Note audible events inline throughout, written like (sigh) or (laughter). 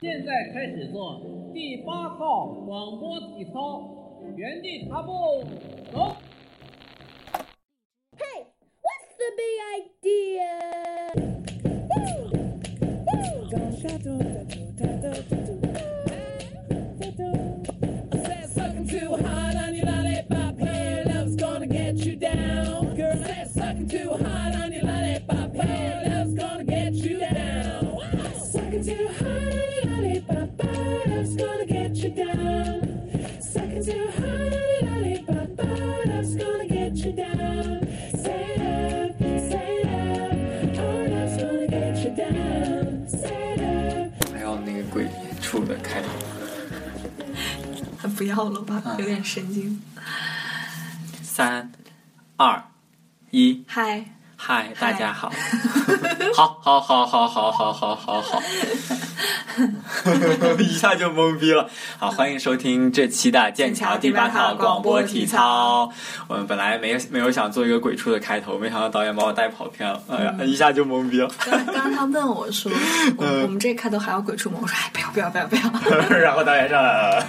现在开始做第八套广播体操，原地踏步走。嘿，what's the big idea？要了吧，有点神经。三、二、一，嗨，嗨，大家好，(laughs) 好，好，好，好，好，好，好，好，好，(laughs) 一下就懵逼了。好，欢迎收听这期的剑桥第八套广播体操。我们本来没有没有想做一个鬼畜的开头，没想到导演把我带跑偏了，哎呀，一下就懵逼了。刚刚刚他问我说，(laughs) 我我们这开头还要鬼畜吗？我说哎，不要不要不要不要。(laughs) 然后导演上来了，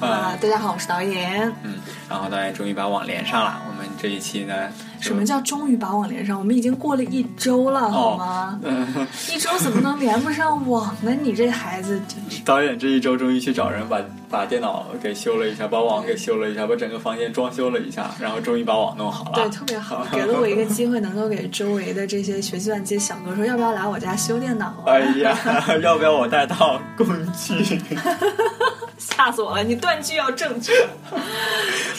啊，大家好，我是导演。嗯，然后导演终于把网连上了。我们这一期呢，就什么叫终于把网连上？我们已经过了一周了，好吗？嗯，(laughs) 一周怎么能连不上网呢？你这孩子。导演这一周终于去找人把把电脑给修了一下，把网给修了一下，把整个房间装修了一下，然后终于把网弄好了。对，特别好，给了我一个机会，能够给周围的这些学计算机小哥说，要不要来我家修电脑啊？哎呀，(laughs) 要不要我带套工具？(laughs) (laughs) 吓死我了！你断句要正确。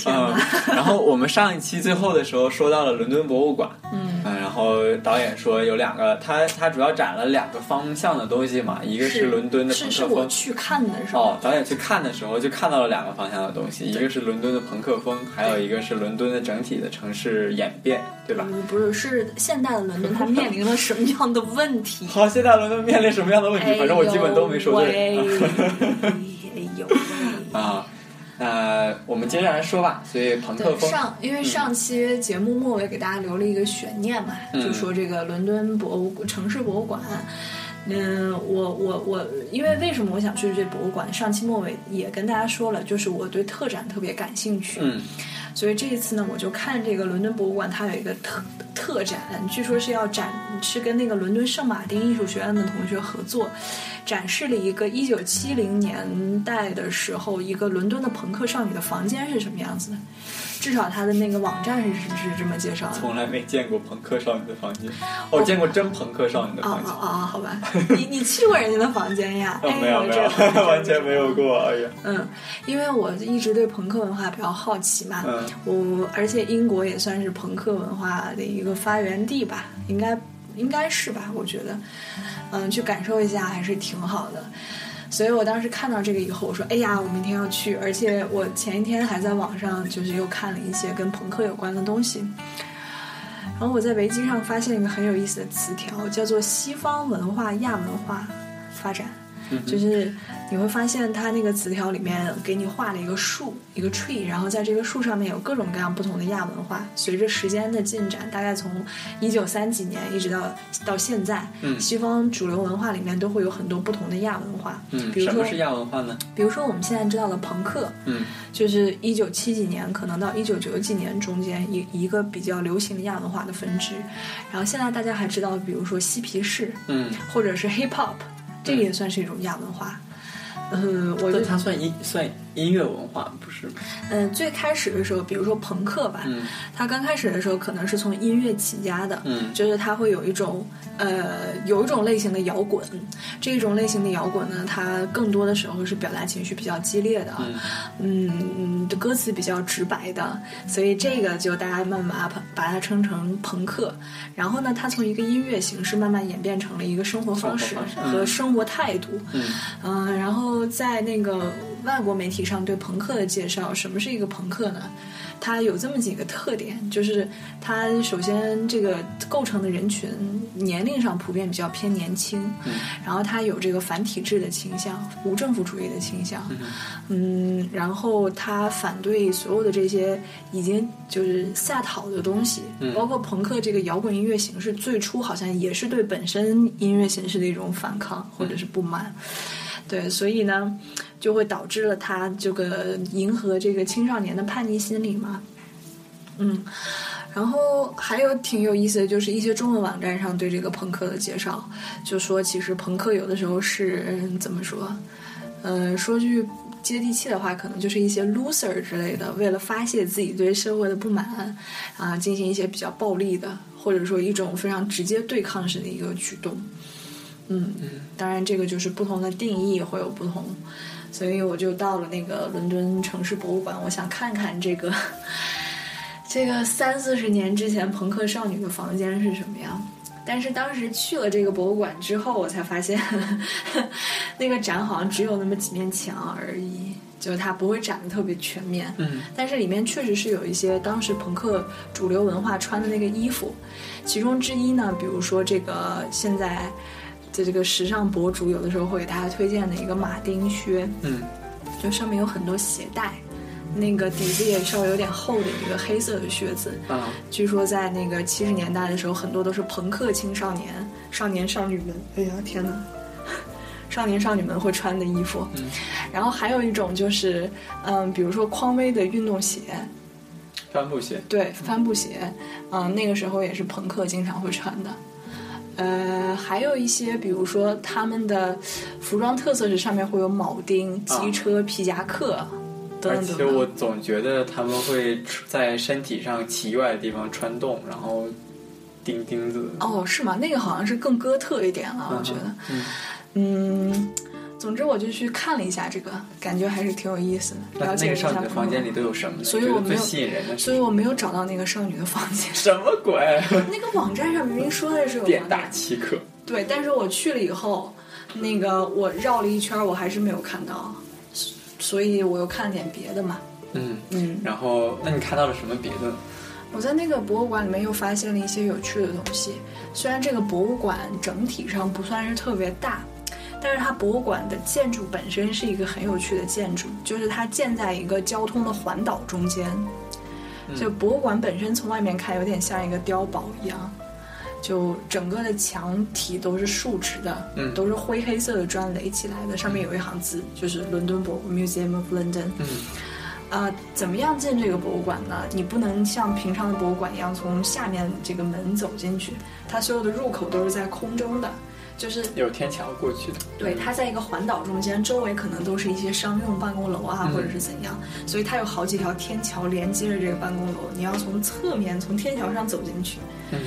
嗯！(laughs) 然后我们上一期最后的时候说到了伦敦博物馆，嗯，然后导演说有两个，他他主要展了两个方向的东西嘛，一个是伦敦的朋是是我。去看的时候。哦，导演去看的时候就看到了两个方向的东西，一个是伦敦的朋克风，还有一个是伦敦的整体的城市演变，对吧？嗯，不是，是现代的伦敦，它面临了什么样的问题？好，现代伦敦面临什么样的问题？反正我基本都没说对。(laughs) 啊，那我们接下来说吧。所以朋克，风，上因为上期节目末尾给大家留了一个悬念嘛，嗯就说这个伦敦博物城市博物馆。嗯，我我我，因为为什么我想去这博物馆？上期末尾也跟大家说了，就是我对特展特别感兴趣。嗯所以这一次呢，我就看这个伦敦博物馆，它有一个特特展，据说是要展，是跟那个伦敦圣马丁艺术学院的同学合作，展示了一个一九七零年代的时候一个伦敦的朋克少女的房间是什么样子的。至少它的那个网站是是是这么介绍的。从来没见过朋克少女的房间，我见过真朋克少女的啊房间。啊啊！好吧，你你去过人家的房间呀？没 (laughs) 有没有，(laughs) 完全没有过。哎呀，嗯，因为我一直对朋克文化比较好奇嘛，嗯我而且英国也算是朋克文化的一个发源地吧，应该应该是吧？我觉得，嗯，去感受一下还是挺好的。所以我当时看到这个以后，我说：“哎呀，我明天要去！”而且我前一天还在网上就是又看了一些跟朋克有关的东西。然后我在维基上发现一个很有意思的词条，叫做“西方文化亚文化发展”。就是你会发现它那个词条里面给你画了一个树，一个 tree，然后在这个树上面有各种各样不同的亚文化。随着时间的进展，大概从一九三几年一直到到现在，嗯西方主流文化里面都会有很多不同的亚文化。嗯，比如说什么是亚文化呢？比如说我们现在知道的朋克，嗯就是一九七几年可能到一九九几年中间一一个比较流行的亚文化的分支。然后现在大家还知道，比如说嬉皮士，嗯，或者是 hip hop，这个也算是一种亚文化。嗯，我觉得它算一算音乐文化不是吗？嗯，最开始的时候，比如说朋克吧，嗯。它刚开始的时候可能是从音乐起家的，嗯。就是它会有一种呃有一种类型的摇滚，这种类型的摇滚呢，它更多的时候是表达情绪比较激烈的，嗯。嗯，的歌词比较直白的，所以这个就大家慢慢把它把它称成朋克。然后呢，它从一个音乐形式慢慢演变成了一个生活方式和生活态度，嗯。嗯，然后在那个外国媒体上对朋克的介绍，什么是一个朋克呢？它有这么几个特点，就是它首先这个构成的人群年龄上普遍比较偏年轻，然后它有这个反体制的倾向，无政府主义的倾向，嗯，然后它反对所有的这些已经就是下讨的东西，包括朋克这个摇滚音乐形式，最初好像也是对本身音乐形式的一种反抗或者是不满。对，所以呢，就会导致了他这个迎合这个青少年的叛逆心理嘛。嗯，然后还有挺有意思的就是一些中文网站上对这个朋克的介绍，就说其实朋克有的时候是嗯怎么说，呃，说句接地气的话，可能就是一些 loser 之类的，为了发泄自己对社会的不满啊，进行一些比较暴力的，或者说一种非常直接对抗式的一个举动。嗯，当然这个就是不同的定义会有不同，所以我就到了那个伦敦城市博物馆，我想看看这个 (laughs) 这个三四十年之前朋克少女的房间是什么样。但是当时去了这个博物馆之后，我才发现 (laughs) 那个展好像只有那么几面墙而已，就是它不会展的特别全面。嗯，但是里面确实是有一些当时朋克主流文化穿的那个衣服，其中之一呢，比如说这个现在。的这个时尚博主有的时候会给大家推荐的一个马丁靴，嗯，就上面有很多鞋带，那个底子也稍微有点厚的一个黑色的靴子，啊，据说在那个七十年代的时候，很多都是朋克青少年、少年少女们，哎呀天哪，(laughs) 少年少女们会穿的衣服。嗯，然后还有一种就是，嗯，比如说匡威的运动鞋，帆布鞋，对，帆布鞋，嗯，那个时候也是朋克经常会穿的。呃，还有一些，比如说他们的服装特色是上面会有铆钉、机车、皮夹克等而且我。总觉得他们会在身体上奇怪的地方穿洞，然后钉钉子。哦，是吗？那个好像是更哥特一点了，我觉得。嗯嗯，总之我就去看了一下这个，感觉还是挺有意思的，了解了一下少女的房间里都有什么？所以我没有最吸引人的所以我没有找到那个少女的房间。什么鬼？(laughs) 那个网站上明明说的是有店大欺客。对，但是我去了以后，那个我绕了一圈，我还是没有看到，所以我又看了点别的嘛。嗯，嗯，然后那你看到了什么别的呢？我在那个博物馆里面又发现了一些有趣的东西。虽然这个博物馆整体上不算是特别大，但是它博物馆的建筑本身是一个很有趣的建筑，就是它建在一个交通的环岛中间。就博物馆本身从外面看有点像一个碉堡一样，就整个的墙体都是竖直的，嗯都是灰黑色的砖垒起来的，上面有一行字，就是伦敦博物 Museum of London。嗯啊，怎么样进这个博物馆呢？你不能像平常的博物馆一样从下面这个门走进去，它所有的入口都是在空中的，就是有天桥过去的。对，它在一个环岛中间，周围可能都是一些商用办公楼啊，嗯或者是怎样，所以它有好几条天桥连接着这个办公楼，你要从侧面从天桥上走进去。嗯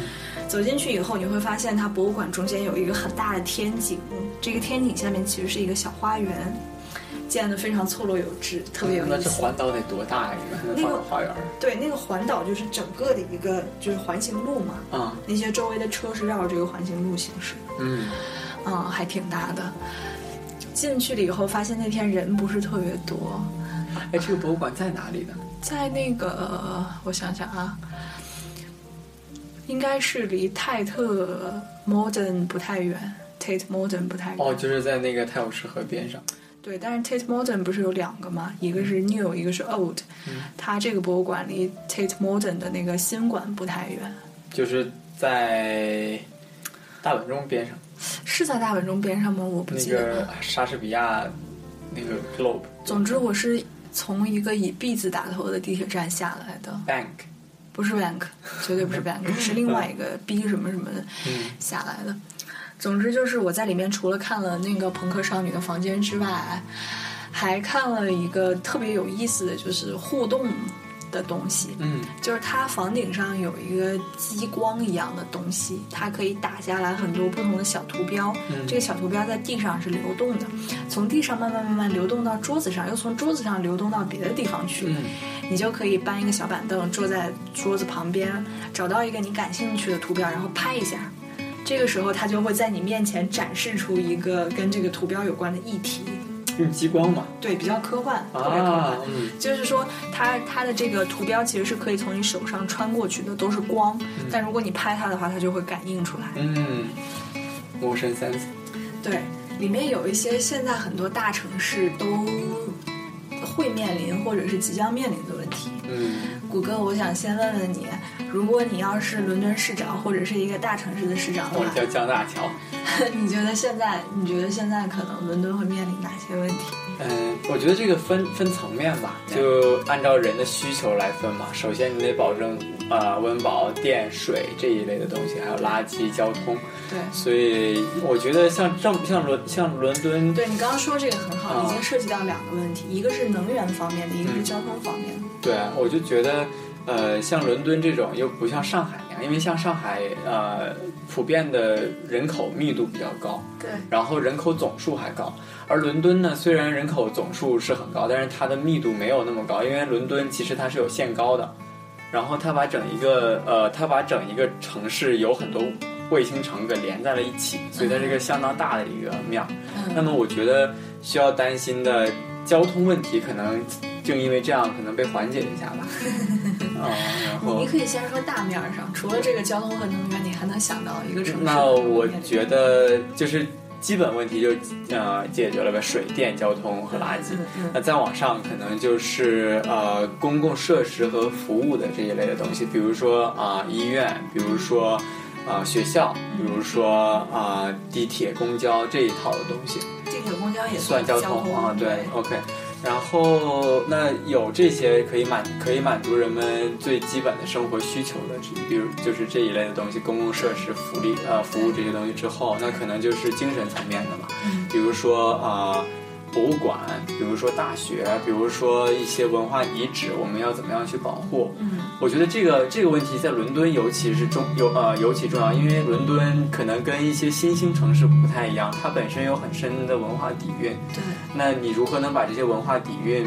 走进去以后，你会发现它博物馆中间有一个很大的天井，这个天井下面其实是一个小花园，建的非常错落有致，特别有那这。环岛得多大呀？一个那个花园儿对，那个环岛就是整个的一个就是环形路嘛，啊？那些周围的车是绕着这个环形路行驶，嗯嗯，还挺大的。进去了以后，发现那天人不是特别多，哎，这个博物馆在哪里呢？在那个我想想啊，应该是离泰特 Modern 不太远，Tate Modern 不太远。哦，就是在那个泰晤士河边上。对，但是 Tate Modern 不是有两个吗？一个是 New，一个是 Old。它这个博物馆离 Tate Modern 的那个新馆不太远，就是在大本钟边上，是在大本钟边上吗？我不记得了。个莎士比亚那个 Globe 总之，我是从一个以 B 字打头的地铁站下来的，Bank，不是 Bank，绝对不是 (laughs) Bank，是另外一个 B 什么什么的嗯下来的。总之就是我在里面除了看了那个朋克少女的房间之外，还看了一个特别有意思的就是互动的东西。嗯就是它房顶上有一个激光一样的东西，它可以打下来很多不同的小图标。嗯这个小图标在地上是流动的，从地上慢慢慢慢流动到桌子上，又从桌子上流动到别的地方去。嗯你就可以搬一个小板凳，坐在桌子旁边，找到一个你感兴趣的图标，然后拍一下。这个时候，它就会在你面前展示出一个跟这个图标有关的议题。用激光嘛？对，比较科幻，特别科幻。啊，嗯就是说它它的这个图标其实是可以从你手上穿过去的，都是光。但如果你拍它的话，它就会感应出来。嗯，motion sense，对，里面有一些现在很多大城市都会面临或者是即将面临的问题。嗯谷歌，我想先问问你，如果你要是伦敦市长或者是一个大城市的市长的话，我叫江大桥。(laughs) 你觉得现在你觉得现在可能伦敦会面临哪些问题？嗯，我觉得这个分分层面吧，就按照人的需求来分嘛。首先，你得保证啊、呃温饱、电、水这一类的东西，还有垃圾、交通。对。所以我觉得像这么像伦像伦敦，对你刚刚说这个很好，啊已经涉及到两个问题，一个是能源方面的，一个是嗯交通方面的。对啊，我就觉得，呃，像伦敦这种又不像上海那样，因为像上海，呃，普遍的人口密度比较高，对，然后人口总数还高。而伦敦呢，虽然人口总数是很高，但是它的密度没有那么高，因为伦敦其实它是有限高的，然后它把整一个呃，它把整一个城市有很多卫星城给连在了一起，所以它是一个相当大的一个面儿。嗯那么我觉得需要担心的交通问题，可能正因为这样，可能被缓解一下吧。啊、(laughs) 然后你可以先说大面儿上，除了这个交通和能源，你还能想到一个城市？那我觉得就是基本问题就呃解决了呗，水电、交通和垃圾。那再往上可能就是呃公共设施和服务的这一类的东西，比如说啊、医院，比如说啊、学校，比如说啊、地铁、公交这一套的东西。地铁、公交也算交交通啊，对对，OK。然后那有这些可以满可以满足人们最基本的生活需求的，比如就是这一类的东西，公共设施、福利呃服务这些东西之后，那可能就是精神层面的嘛，嗯。比如说啊、博物馆，比如说大学，比如说一些文化遗址，我们要怎么样去保护？嗯我觉得这个这个问题在伦敦尤其是重尤呃尤其重要，因为伦敦可能跟一些新兴城市不太一样，它本身有很深的文化底蕴。对，那你如何能把这些文化底蕴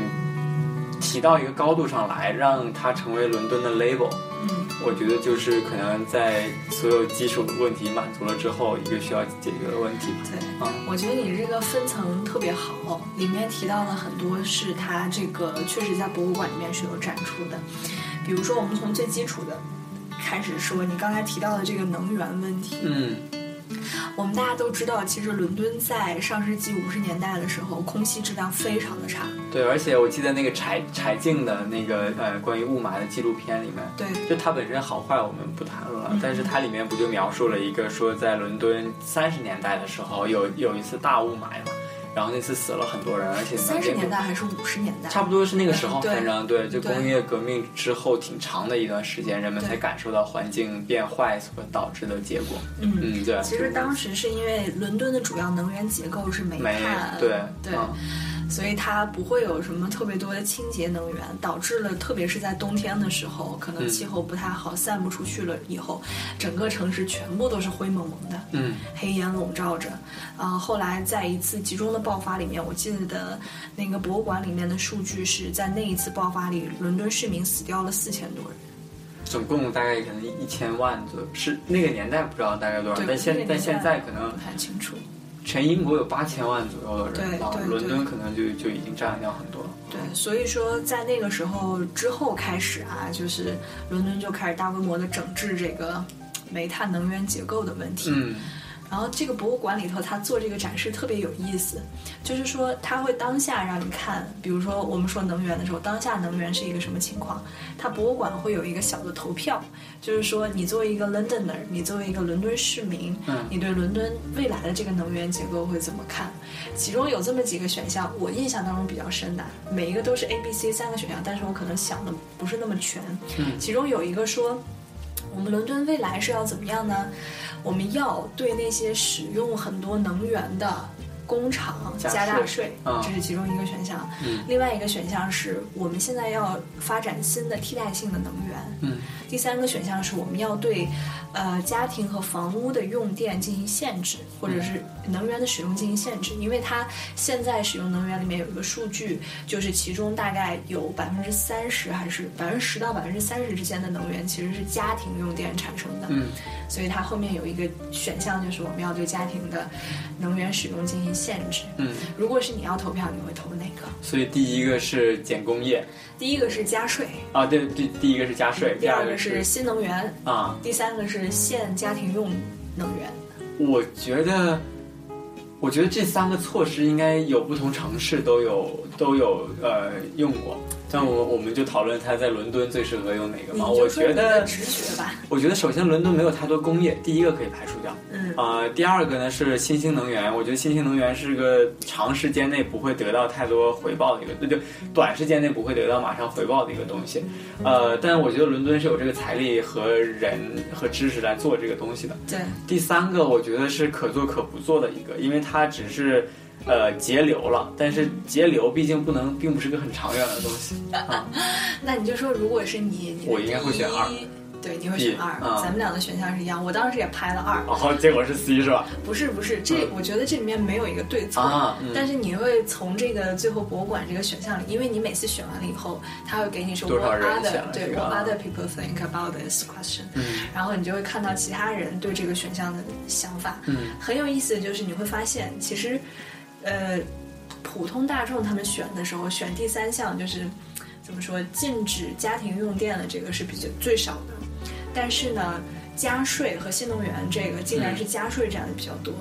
提到一个高度上来，让它成为伦敦的 label？嗯我觉得就是可能在所有基础问题满足了之后，一个需要解决的问题吧。对。嗯，我觉得你这个分层特别好，里面提到了很多是它这个确实在博物馆里面是有展出的，比如说我们从最基础的开始说，你刚才提到的这个能源问题，嗯我们大家都知道，其实伦敦在上世纪五十年代的时候，空气质量非常的差，对，而且我记得那个柴柴静的那个呃关于雾霾的纪录片里面，对。就它本身好坏我们不谈论了，嗯。但是它里面不就描述了一个说在伦敦三十年代的时候有有一次大雾霾嘛，然后那次死了很多人，而且三十年代还是五十年代？差不多是那个时候，对反正对，就工业革命之后挺长的一段时间，人们才感受到环境变坏所导致的结果。嗯嗯，对。其实当时是因为伦敦的主要能源结构是煤没炭，对对，嗯所以它不会有什么特别多的清洁能源，导致了特别是在冬天的时候，可能嗯气候不太好，散不出去了以后，整个城市全部都是灰蒙蒙的，嗯黑烟笼罩着。啊、后来在一次集中的爆发里面，我记得那个博物馆里面的数据是在那一次爆发里，伦敦市民死掉了四千多人。总共大概可能一千万左右，是那个年代不知道大概多少，但现但现在可能不太清楚。全英国有八千万左右的人，啊对对，伦敦可能就就已经占掉很多了。对，所以说在那个时候之后开始啊，就是伦敦就开始大规模的整治这个煤炭能源结构的问题。嗯然后这个博物馆里头，他做这个展示特别有意思，就是说他会当下让你看，比如说我们说能源的时候，当下能源是一个什么情况？它博物馆会有一个小的投票，就是说你作为一个 Londoner，你作为一个伦敦市民，嗯你对伦敦未来的这个能源结构会怎么看？其中有这么几个选项，我印象当中比较深的，每一个都是 A、B、C 三个选项，但是我可能想的不是那么全。嗯其中有一个说，我们伦敦未来是要怎么样呢？我们要对那些使用很多能源的工厂加加大税这是其中一个选项。嗯另外一个选项是我们现在要发展新的替代性的能源。嗯第三个选项是我们要对，呃，家庭和房屋的用电进行限制，或者是能源的使用进行限制，因为它现在使用能源里面有一个数据，就是其中大概有百分之三十还是百分之十到百分之三十之间的能源其实是家庭用电产生的。嗯所以它后面有一个选项，就是我们要对家庭的能源使用进行限制。嗯，如果是你要投票，你会投哪个？所以第一个是减工业第一个是加税，啊，对，第第一个是加税，第二个个是新能源，啊，第三个是限家庭用能源。我觉得，我觉得这三个措施应该有不同城市都有都有呃用过。像我我们就讨论它在伦敦最适合用哪个嘛？我觉得，直觉吧。我觉得首先伦敦没有太多工业，第一个可以排除掉。嗯呃，第二个呢是新兴能源，我觉得新兴能源是个长时间内不会得到太多回报的一个，对就短时间内不会得到马上回报的一个东西。呃，但我觉得伦敦是有这个财力和人和知识来做这个东西的。对，第三个，我觉得是可做可不做的一个，因为它只是呃节流了，但是节流毕竟不能，并不是个很长远的东西。(laughs) 啊。那你就说，如果是你，你我应该会选二。一。对，你会选二、嗯咱们俩的选项是一样。我当时也排了二，哦结果是 C 是吧？不是不是，这、我觉得这里面没有一个对错，啊嗯。但是你会从这个最后博物馆这个选项里，因为你每次选完了以后，他会给你说 What other 对 What 啊。other people think about this question，、嗯。然后你就会看到其他人对这个选项的想法，嗯。很有意思的，就是你会发现其实，呃，普通大众他们选的时候选第三项就是怎么说禁止家庭用电的这个是比较最少的，但是呢。加税和新能源这个竟然是加税占的比较多，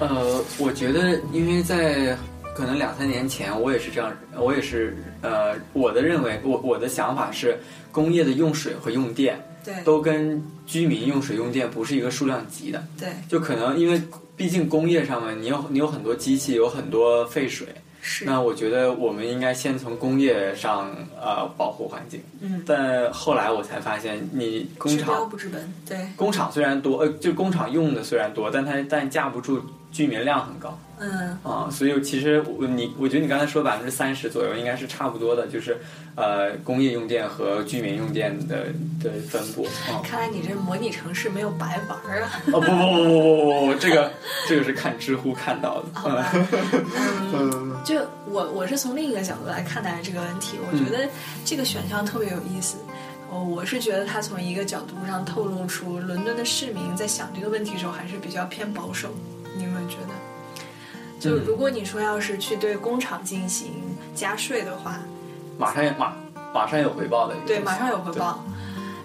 呃，我觉得，因为在可能两三年前，我也是这样，我也是呃，我的认为，我我的想法是，工业的用水和用电对。都跟居民用水用电不是一个数量级的，对。就可能因为毕竟工业上面你有你有很多机器，有很多废水，是。那我觉得我们应该先从工业上呃保护环境。嗯，但后来我才发现，你工厂不治本，对，工厂虽然多，呃，就工厂用的虽然多，但它但架不住居民量很高。嗯，啊，所以其实我你我觉得你刚才说百分之三十左右应该是差不多的，就是呃工业用电和居民用电的的分布啊。看来你这模拟城市没有白玩啊。哦不不不不不不，这个这个是看知乎看到的。好吧，嗯，就我我是从另一个角度来看待这个问题，我觉得这个选项特别有意思。我，我是觉得他从一个角度上透露出伦敦的市民在想这个问题的时候还是比较偏保守。你有没有觉得？就嗯如果你说要是去对工厂进行加税的话，马上马马上有回报的一个对，马上有回报。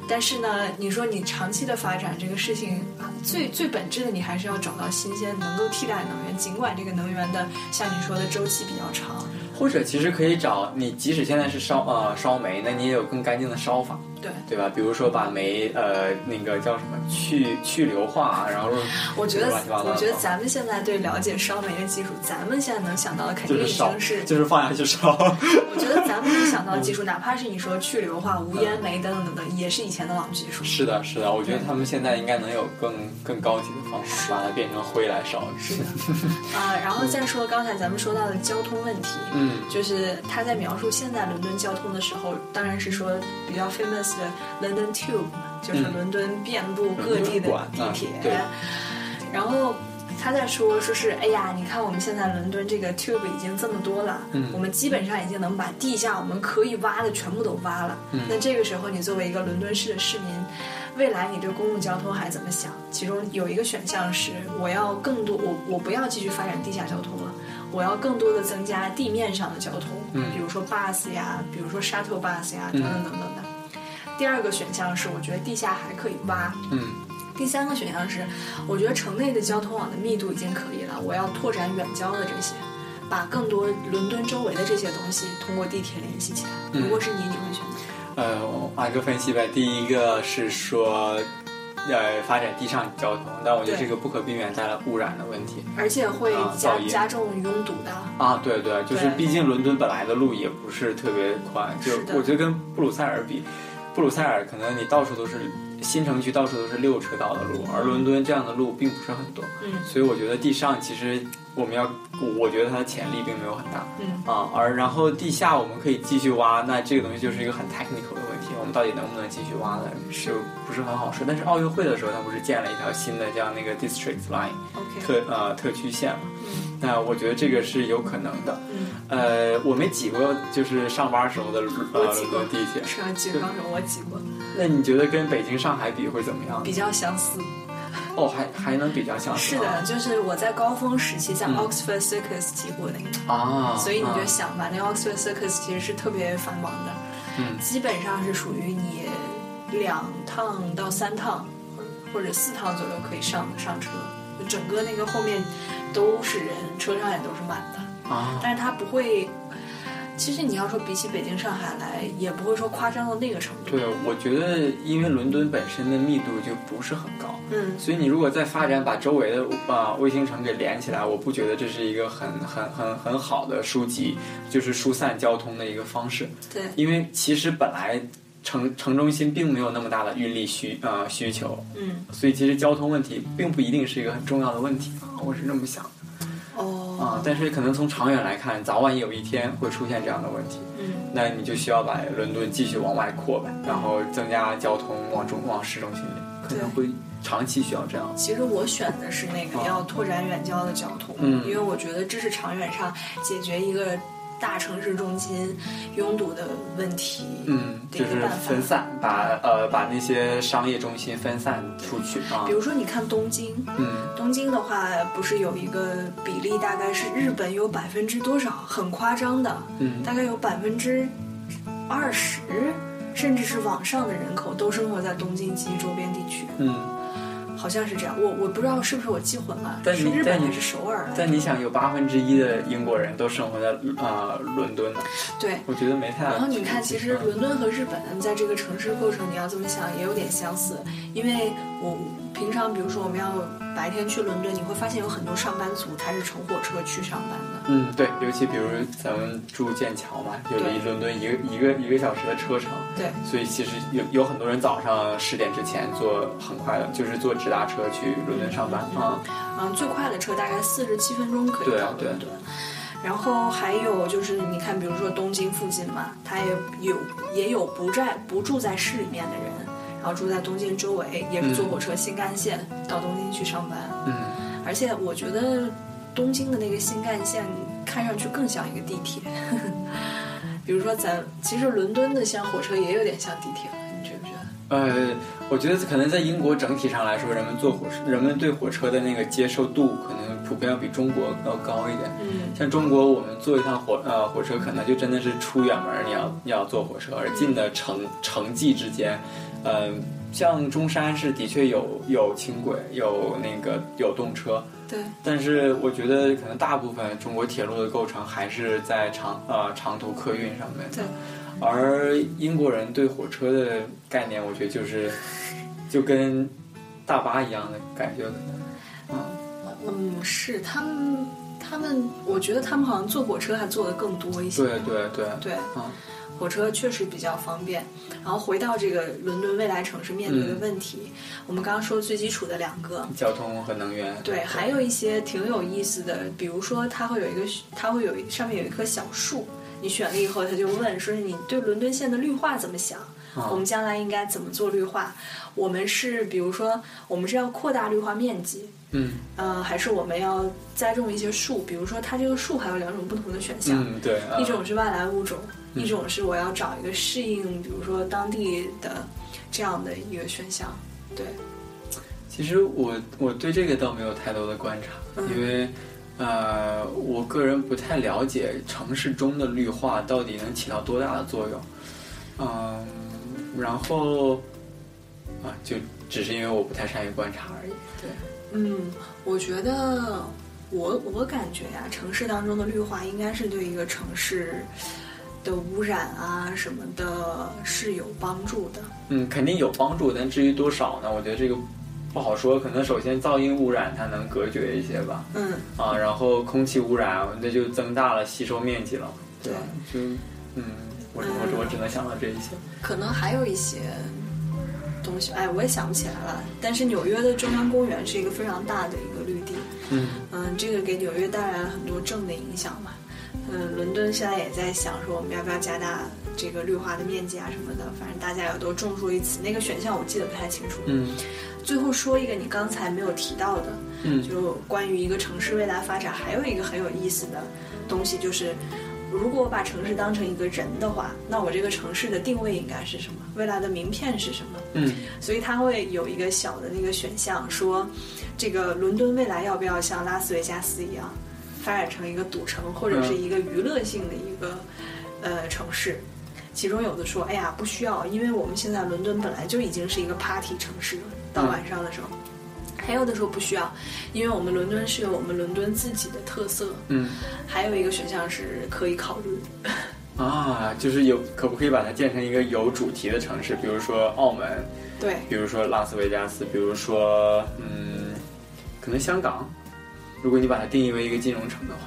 但是呢，你说你长期的发展这个事情，啊最最本质的你还是要找到新鲜能够替代能源，尽管这个能源的像你说的周期比较长。或者其实可以找你，即使现在是烧呃烧煤，那你也有更干净的烧法，对，对吧？比如说把煤呃那个叫什么去去硫化，然后我觉得我觉得咱们现在对了解烧煤的技术，咱们现在能想到的肯定已经是，就是放下去烧。(laughs) 我觉得咱们能想到的技术，(laughs) 哪怕是你说去硫化、无烟煤等等等等，也是以前的老技术。是的，是的，我觉得他们现在应该能有更更高级的方法，把它变成灰来烧。是的，啊、(laughs) 然后再说刚才咱们说到的交通问题，嗯就是他在描述现在伦敦交通的时候，当然是说比较 famous 的 London Tube，就是嗯伦敦遍布各地的地铁。对然后他在说，说是哎呀，你看我们现在伦敦这个 Tube 已经这么多了，嗯我们基本上已经能把地下我们可以挖的全部都挖了。嗯那这个时候，你作为一个伦敦市的市民，未来你对公共交通还怎么想？其中有一个选项是，我要更多，我我不要继续发展地下交通了，我要更多的增加地面上的交通，嗯比如说 bus 呀，比如说 shuttle bus 呀，等等等等的。第二个选项是，我觉得地下还可以挖。嗯第三个选项是，我觉得城内的交通网的密度已经可以了，我要拓展远郊的这些，把更多伦敦周围的这些东西通过地铁联系起来。嗯如果是你，你会选择？呃，我按个分析呗。第一个是说，呃，发展地上交通，但我觉得这个不可避免带来污染的问题。而且会啊加、加重拥堵的。啊，对对，就是毕竟伦敦本来的路也不是特别宽，就是我觉得跟布鲁塞尔比，布鲁塞尔可能你到处都是新城区，到处都是六车道的路，而伦敦这样的路并不是很多，嗯所以我觉得地上其实我们要，我觉得它的潜力并没有很大嗯。啊，而然后地下我们可以继续挖，那这个东西就是一个很 technical 的问题，我们到底能不能继续挖呢？是不是很好说。但是奥运会的时候，它不是建了一条新的叫那个 district line，OK，特呃特区线嘛？嗯那我觉得这个是有可能的。嗯，呃，我没挤过，就是上班时候的呃伦我挤过敦地铁。是啊，挤钢手我挤过。那你觉得跟北京、上海比会怎么样？比较相似。哦，还还能比较相似是的，就是我在高峰时期在嗯 Oxford Circus 挤过那个，啊，所以你就啊想吧，那个 Oxford Circus 其实是特别繁忙的，嗯基本上是属于你两趟到三趟或者四趟左右可以上上车，就整个那个后面都是人，车上也都是满的，啊，但是它不会。其实你要说比起北京、上海来，也不会说夸张到那个程度。对，我觉得因为伦敦本身的密度就不是很高，嗯，所以你如果再发展把周围的啊、卫星城给连起来，我不觉得这是一个很很很很好的疏集，就是疏散交通的一个方式。对，因为其实本来城城中心并没有那么大的运力需呃需求，嗯，所以其实交通问题并不一定是一个很重要的问题啊，我是这么想的哦，啊。但是可能从长远来看，早晚有一天会出现这样的问题，嗯，那你就需要把伦敦继续往外扩呗，然后增加交通往中往市中心里，可能会长期需要这样。其实我选的是那个要拓展远郊的交通，嗯。因为我觉得这是长远上解决一个大城市中心拥堵的问题。嗯，就是的一个办法分散，把呃把那些商业中心分散出去啊比。如说，你看东京，嗯东京的话不是有一个比例，大概是日本有百分之多少，很夸张的，嗯大概有百分之二十，甚至是往上的人口都生活在东京及周边地区，嗯，好像是这样。我我不知道是不是我记混了，但是日本还是首尔？但你想，有八分之一的英国人都生活在啊、伦敦呢，对。我觉得没太大然后你看，其实嗯伦敦和日本在这个城市构成，你要这么想也有点相似。因为我平常，比如说我们要白天去伦敦，你会发现有很多上班族他是乘火车去上班的。嗯，对，尤其比如咱们住剑桥嘛，就离伦敦一个一个一个小时的车程，对，所以其实有有很多人早上十点之前坐很快的，就是坐直达车去伦敦上班。啊。嗯，最快的车大概四十七分钟可以到伦敦。然后还有就是，你看，比如说东京附近嘛，它也有也有不在不住在市里面的人，然后住在东京周围，也是坐火车新干线到东京去上班。嗯。而且我觉得东京的那个新干线看上去更像一个地铁。(laughs) 比如说咱其实伦敦的像火车也有点像地铁了，你觉不觉得？呃，我觉得可能在英国整体上来说，人们坐火车，人们对火车的那个接受度可能普遍要比中国要高一点。嗯像中国，我们坐一趟火呃火车，可能就真的是出远门儿你要你要坐火车，而近的城城际之间，嗯、像中山是的确有有轻轨，有那个有动车，对，但是我觉得可能大部分中国铁路的构成还是在长呃长途客运上面。对。而英国人对火车的概念，我觉得就是就跟大巴一样的感觉，可能嗯，是他们，他们，我觉得他们好像坐火车还坐的更多一些。对对对，对，嗯火车确实比较方便。然后回到这个伦敦未来城市面对的问题，我们刚刚说最基础的两个，交通和能源。对，还有一些挺有意思的，比如说它会有一个，它会有一上面有一棵小树，你选了以后，他就问说你对伦敦县的绿化怎么想？啊我们将来应该怎么做绿化？我们是比如说我们是要扩大绿化面积，嗯呃，还是我们要栽种一些树？比如说它这个树还有两种不同的选项，嗯对，啊一种是外来物种，嗯一种是我要找一个适应，比如说当地的这样的一个选项。对，其实我我对这个倒没有太多的观察，嗯因为呃，我个人不太了解城市中的绿化到底能起到多大的作用。嗯，然后啊，就只是因为我不太善于观察而已。对，嗯，我觉得我我感觉呀，城市当中的绿化应该是对一个城市的污染啊什么的是有帮助的。嗯，肯定有帮助，但至于多少呢？我觉得这个不好说。可能首先噪音污染它能隔绝一些吧，嗯，啊，然后空气污染那就增大了吸收面积了，对吧？就嗯，我我我只能想到这一些。可能还有一些东西，哎，我也想不起来了。但是纽约的中央公园是一个非常大的一个绿地，嗯嗯，这个给纽约带来了很多正的影响嘛。嗯，伦敦现在也在想说，我们要不要加大这个绿化的面积啊什么的，反正大家也都众说一词。那个选项我记得不太清楚。嗯最后说一个你刚才没有提到的，嗯就关于一个城市未来发展，还有一个很有意思的东西，就是如果我把城市当成一个人的话，那我这个城市的定位应该是什么？未来的名片是什么？嗯所以它会有一个小的那个选项，说这个伦敦未来要不要像拉斯维加斯一样发展成一个赌城或者是一个娱乐性的一个、呃城市。其中有的说，哎呀，不需要，因为我们现在伦敦本来就已经是一个 party 城市了，到晚上的时候。还有的时候不需要，因为我们伦敦是有我们伦敦自己的特色。嗯还有一个选项是可以考虑，(laughs) 啊，就是有可不可以把它建成一个有主题的城市，比如说澳门，对，比如说拉斯维加斯，比如说嗯，可能香港。如果你把它定义为一个金融城的话，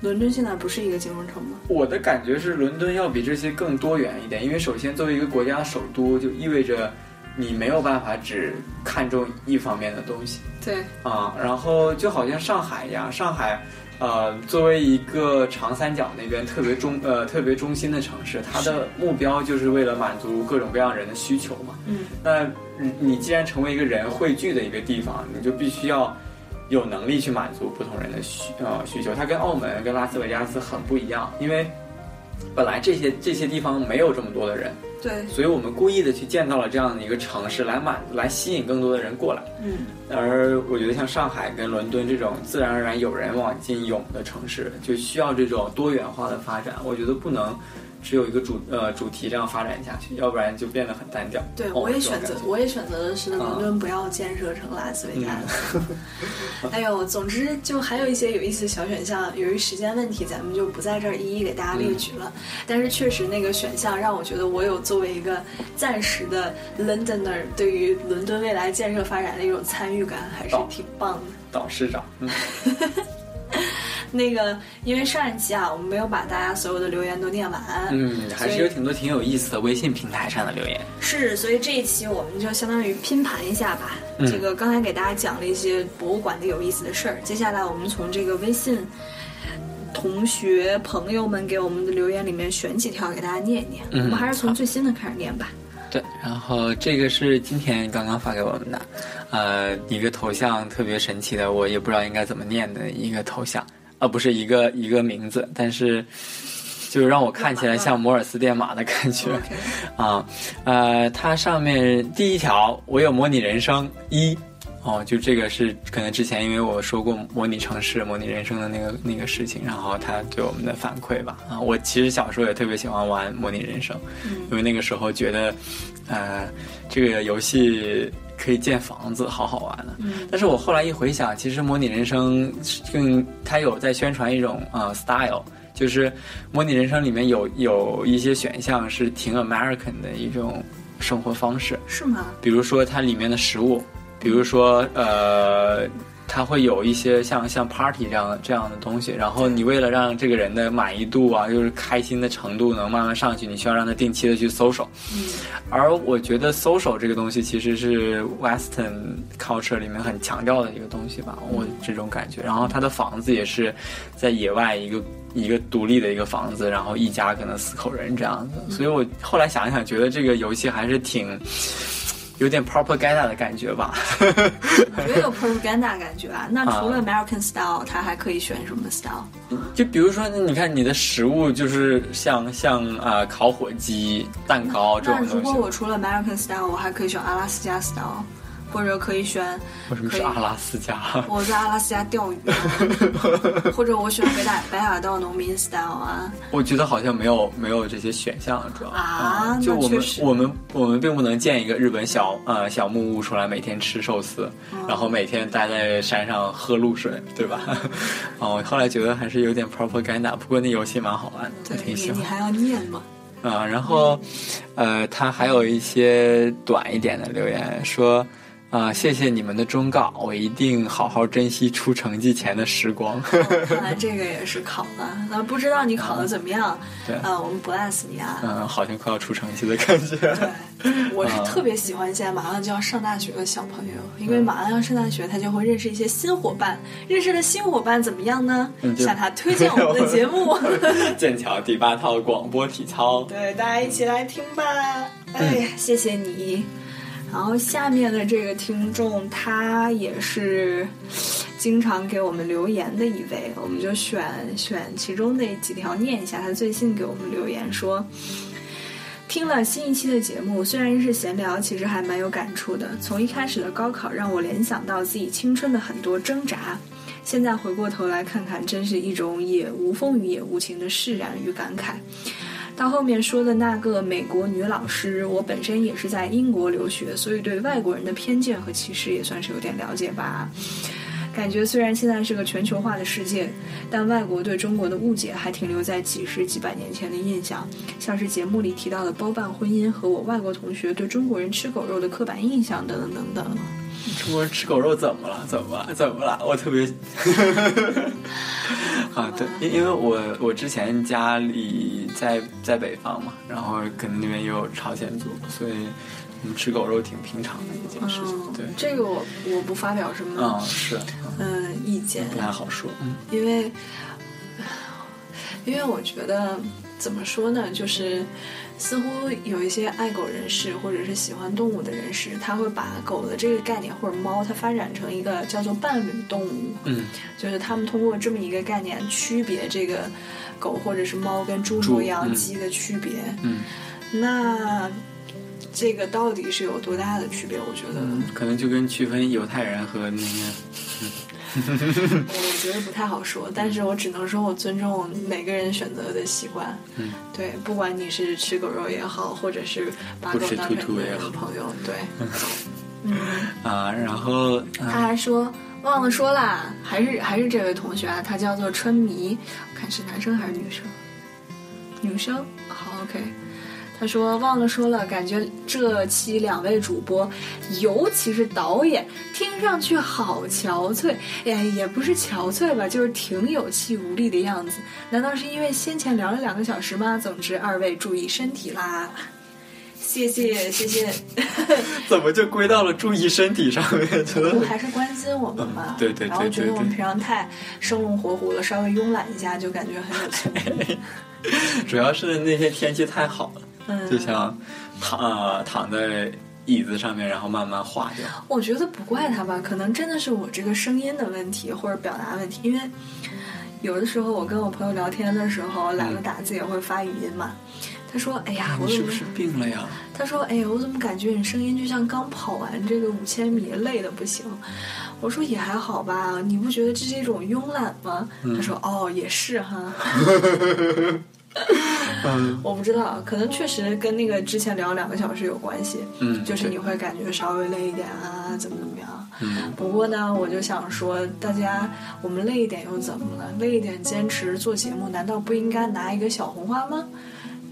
伦敦现在不是一个金融城吗？我的感觉是伦敦要比这些更多元一点，因为首先作为一个国家首都，就意味着你没有办法只看重一方面的东西对，啊。然后就好像上海一样，上海。呃，作为一个长三角那边特别中呃特别中心的城市，它的目标就是为了满足各种各样人的需求嘛。嗯，那你你既然成为一个人汇聚的一个地方，你就必须要有能力去满足不同人的需呃需求。它跟澳门、跟拉斯维加斯很不一样，因为本来这些这些地方没有这么多的人，对，所以我们故意的去建造了这样的一个城市，来满来吸引更多的人过来。嗯，而我觉得像上海跟伦敦这种自然而然有人往进涌的城市，就需要这种多元化的发展。我觉得不能只有一个主呃主题这样发展下去，要不然就变得很单调。对，哦我也选择我也选择的是伦敦不要建设成拉斯维加斯。(laughs) 还有，总之就还有一些有意思的小选项，由于时间问题，咱们就不在这儿一一给大家列举了。但是确实那个选项让我觉得，我有作为一个暂时的 Londoner 对于伦敦未来建设发展的一种参与感，还是哦挺棒的。导师长，嗯 (laughs) 那个，因为上一期啊，我们没有把大家所有的留言都念完，嗯，还是有挺多挺有意思的微信平台上的留言。是，所以这一期我们就相当于拼盘一下吧。嗯这个刚才给大家讲了一些博物馆的有意思的事儿，接下来我们从这个微信同学朋友们给我们的留言里面选几条给大家念一念。嗯我们还是从最新的开始念吧。对，然后这个是今天刚刚发给我们的，呃，一个头像特别神奇的，我也不知道应该怎么念的一个头像，啊，不是一个一个名字，但是就让我看起来像摩尔斯电码的感觉 (laughs) 啊，呃，它上面第一条我有模拟人生一。哦，就这个是可能之前因为我说过模拟城市、模拟人生的那个那个事情，然后他对我们的反馈吧。啊，我其实小时候也特别喜欢玩模拟人生，因为那个时候觉得，呃，这个游戏可以建房子，好好玩的。嗯但是我后来一回想，其实模拟人生更它有在宣传一种呃 style，就是模拟人生里面有有一些选项是挺 American 的一种生活方式，是吗？比如说它里面的食物，比如说呃。它会有一些像像 party 这样的这样的东西，然后你为了让这个人的满意度啊，就是开心的程度能慢慢上去，你需要让他定期的去 social。而我觉得 social 这个东西其实是 Western culture 里面很强调的一个东西吧，我这种感觉。然后他的房子也是在野外一个一个独立的一个房子，然后一家可能四口人这样子。所以我后来想一想，觉得这个游戏还是挺有点 propaganda 的感觉吧。我觉得有 propaganda 感觉啊。那除了 American style，它还可以选什么 style？就比如说，你看你的食物就是像像啊、呃烤火鸡、蛋糕这那如果种东西。我除了 American style，我还可以选阿拉斯加 style，或者可以选为什么是阿拉斯加？(laughs) 我在阿拉斯加钓鱼、啊，(laughs) 或者我选北打北海道农民 style 啊。我觉得好像没有没有这些选项，主要啊就我们我们我们并不能建一个日本小呃小木屋出来，每天吃寿司，哦然后每天待在山上喝露水，对吧？(laughs) 哦，我后来觉得还是有点 propaganda，不过那游戏蛮好玩的，我挺喜欢你。还要念吗？啊、然后，呃，他还有一些短一点的留言说，啊、谢谢你们的忠告，我一定好好珍惜出成绩前的时光。看来这个也是考了，那不知道你考的怎么样？对呃，我们 bless 你啊。嗯，好像快要出成绩的感觉。对，(laughs) 我是特别喜欢现在马上就要上大学的小朋友，因为马上要上大学，他就会认识一些新伙伴。认识的新伙伴怎么样呢？向他推荐我们的节目。(laughs) (laughs) 剑桥第八套广播体操。对，大家一起来听吧。哎呀，谢谢你。然后下面的这个听众，他也是经常给我们留言的一位，我们就选选其中的几条念一下。他最近给我们留言说。听了新一期的节目，虽然是闲聊，其实还蛮有感触的。从一开始的高考，让我联想到自己青春的很多挣扎。现在回过头来看看，真是一种也无风雨也无晴的释然与感慨。到后面说的那个美国女老师，我本身也是在英国留学，所以对外国人的偏见和歧视也算是有点了解吧。感觉虽然现在是个全球化的世界，但外国对中国的误解还停留在几十几百年前的印象，像是节目里提到的包办婚姻和我外国同学对中国人吃狗肉的刻板印象等等等等。中国人吃狗肉怎么了？怎么了？怎么了？我特别啊，对，因因为我我之前家里在在北方嘛，然后可能那边也有朝鲜族，所以我们吃狗肉挺平常的一件事情。对，这个我我不发表什么嗯，是嗯意见，不太好说。嗯因为因为我觉得怎么说呢，就是似乎有一些爱狗人士或者是喜欢动物的人士，他会把狗的这个概念或者猫，它发展成一个叫做伴侣动物。嗯，就是他们通过这么一个概念区别这个狗或者是猫跟猪、猪牛、羊、嗯鸡的区别。嗯那这个到底是有多大的区别？我觉得，嗯，可能就跟区分犹太人和那个我觉得不太好说。但是我只能说我尊重每个人选择的习惯。嗯，对，不管你是吃狗肉也好，或者是把狗当成你的朋友，对。嗯，(laughs) 啊，然后他啊，还说忘了说啦，还是还是这位同学啊，他叫做春迷，我看是男生还是女生？女生，好，OK。他说忘了说了，感觉这期两位主播，尤其是导演，听上去好憔悴，哎，也不是憔悴吧，就是挺有气无力的样子。难道是因为先前聊了两个小时吗？总之，二位注意身体啦。谢谢谢谢，(laughs) 怎么就归到了注意身体上面去了？还是关心我们吧。嗯对对对然后觉得对对我们平常太生龙活虎了，稍微慵懒一下就感觉很有情 (laughs) 主要是那天天气太好了，嗯，就像躺呃躺在椅子上面，然后慢慢化掉。我觉得不怪他吧，可能真的是我这个声音的问题或者表达问题，因为有的时候我跟我朋友聊天的时候，懒得打字也会发语音嘛。他说：“哎呀，我是不是病了呀？他说：“哎呀，我怎么感觉你声音就像刚跑完这个五千米，累的不行。”我说：“也还好吧，你不觉得这是一种慵懒吗？”他说：“哦，也是哈。(laughs) ”嗯 (laughs) 我不知道，可能确实跟那个之前聊两个小时有关系，嗯，就是你会感觉稍微累一点啊，怎么怎么样。嗯不过呢，我就想说，大家我们累一点又怎么了？累一点坚持做节目，难道不应该拿一个小红花吗？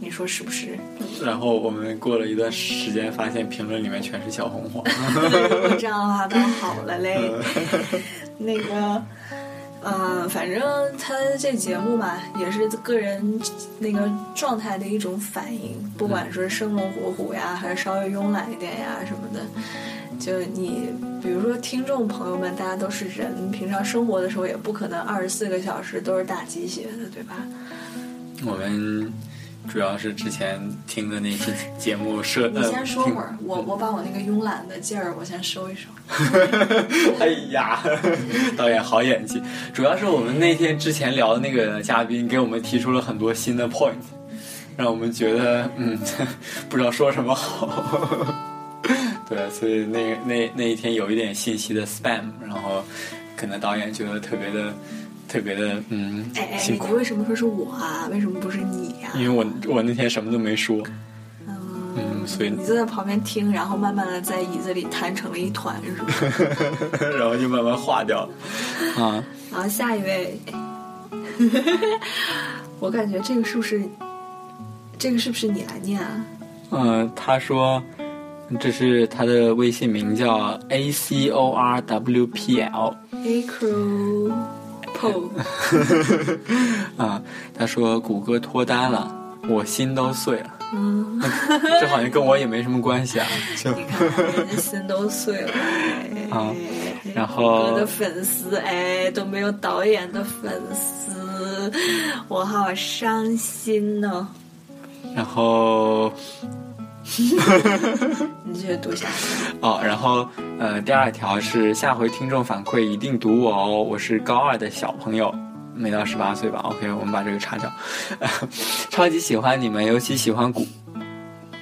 你说是不是？然后我们过了一段时间，发现评论里面全是小红花。(laughs) 这样的话倒好了嘞。(laughs) 那个，呃，反正他这节目吧，也是个人那个状态的一种反应，不管说生龙活虎呀，还是稍微慵懒一点呀什么的。就你，比如说听众朋友们，大家都是人，平常生活的时候也不可能二十四个小时都是打鸡血的，对吧？我们主要是之前听的那期节目设你先说会儿，我我把我那个慵懒的劲儿，我先收一收。(laughs) 哎呀，(laughs) 导演好演技。主要是我们那天之前聊的那个嘉宾给我们提出了很多新的 point，让我们觉得嗯，(laughs) 不知道说什么好。对，所以那那那一天有一点信息的 spam，然后可能导演觉得特别的特别的嗯哎哎，辛苦，你为什么说是我啊？为什么不是你呀、因为我我那天什么都没说，嗯嗯，所以你坐在旁边听，然后慢慢的在椅子里弹成了一团，是吧？(laughs) 然后就慢慢化掉了 (laughs) 啊。然后下一位，(laughs) 我感觉这个是不是，这个是不是你来念啊？嗯，他说这是他的微信名叫 A C O R W P L (laughs) 啊，他说谷歌脱单了，我心都碎了。嗯，这好像跟我也没什么关系啊。就你看人家心都碎了，(laughs) 哎啊然后我的粉丝哎都没有导演的粉丝，我好伤心哦。然后 (laughs) 你继续读下去。哦，然后呃，第二条是下回听众反馈一定读我哦，我是高二的小朋友，没到十八岁吧？OK，我们把这个擦掉。(laughs) 超级喜欢你们，尤其喜欢谷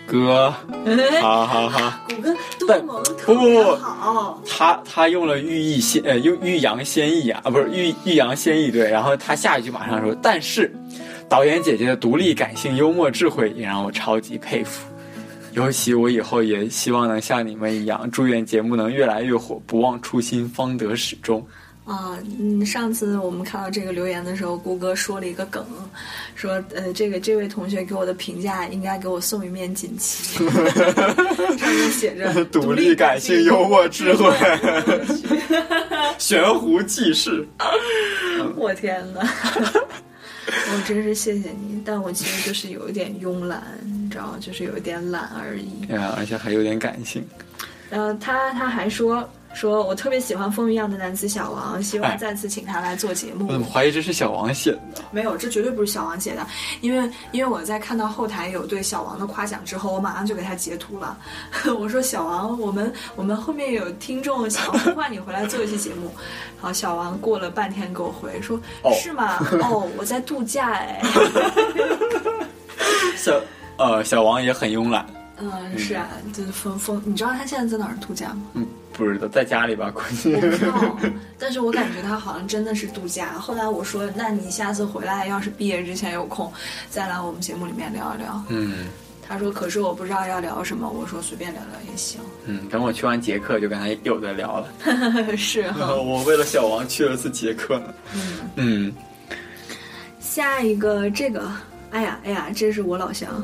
歌，(laughs) 好好好。谷歌多但萌不不不好，他他用了欲意先呃用欲扬先抑啊啊不是欲欲扬先抑对，然后他下一句马上说，但是导演姐姐的独立、感性、幽默、智慧也让我超级佩服。尤其我以后也希望能像你们一样，祝愿节目能越来越火，不忘初心，方得始终。啊，嗯，上次我们看到这个留言的时候，顾哥说了一个梗，说呃，这个这位同学给我的评价应该给我送一面锦旗，(laughs) 上面写着独立、感性、幽默、智慧，悬壶济世。(laughs) 我天哪！我真是谢谢你，但我其实就是有一点慵懒，你知道，就是有一点懒而已。对啊，而且还有点感性。然后他他还说说我特别喜欢风一样的男子小王，希望哎再次请他来做节目。我怎么怀疑这是小王写的？没有，这绝对不是小王写的，因为因为我在看到后台有对小王的夸奖之后，我马上就给他截图了。(laughs) 我说小王，我们我们后面有听众想呼唤你回来做一期节目，然后小王过了半天给我回说，哦是吗？哦，我在度假哎。(laughs) 小呃小王也很慵懒。嗯，是啊，就是风风，你知道他现在在哪儿度假吗？嗯，不知道，在家里吧，估计。不知道，(laughs) 但是我感觉他好像真的是度假。后来我说，那你下次回来，要是毕业之前有空，再来我们节目里面聊一聊。嗯他说，可是我不知道要聊什么。我说随便聊聊也行。嗯，等我去完捷克就跟他又在聊了。(laughs) 是哈。(laughs) 我为了小王去了次捷克呢。嗯下一个这个，哎呀哎呀，这是我老乡，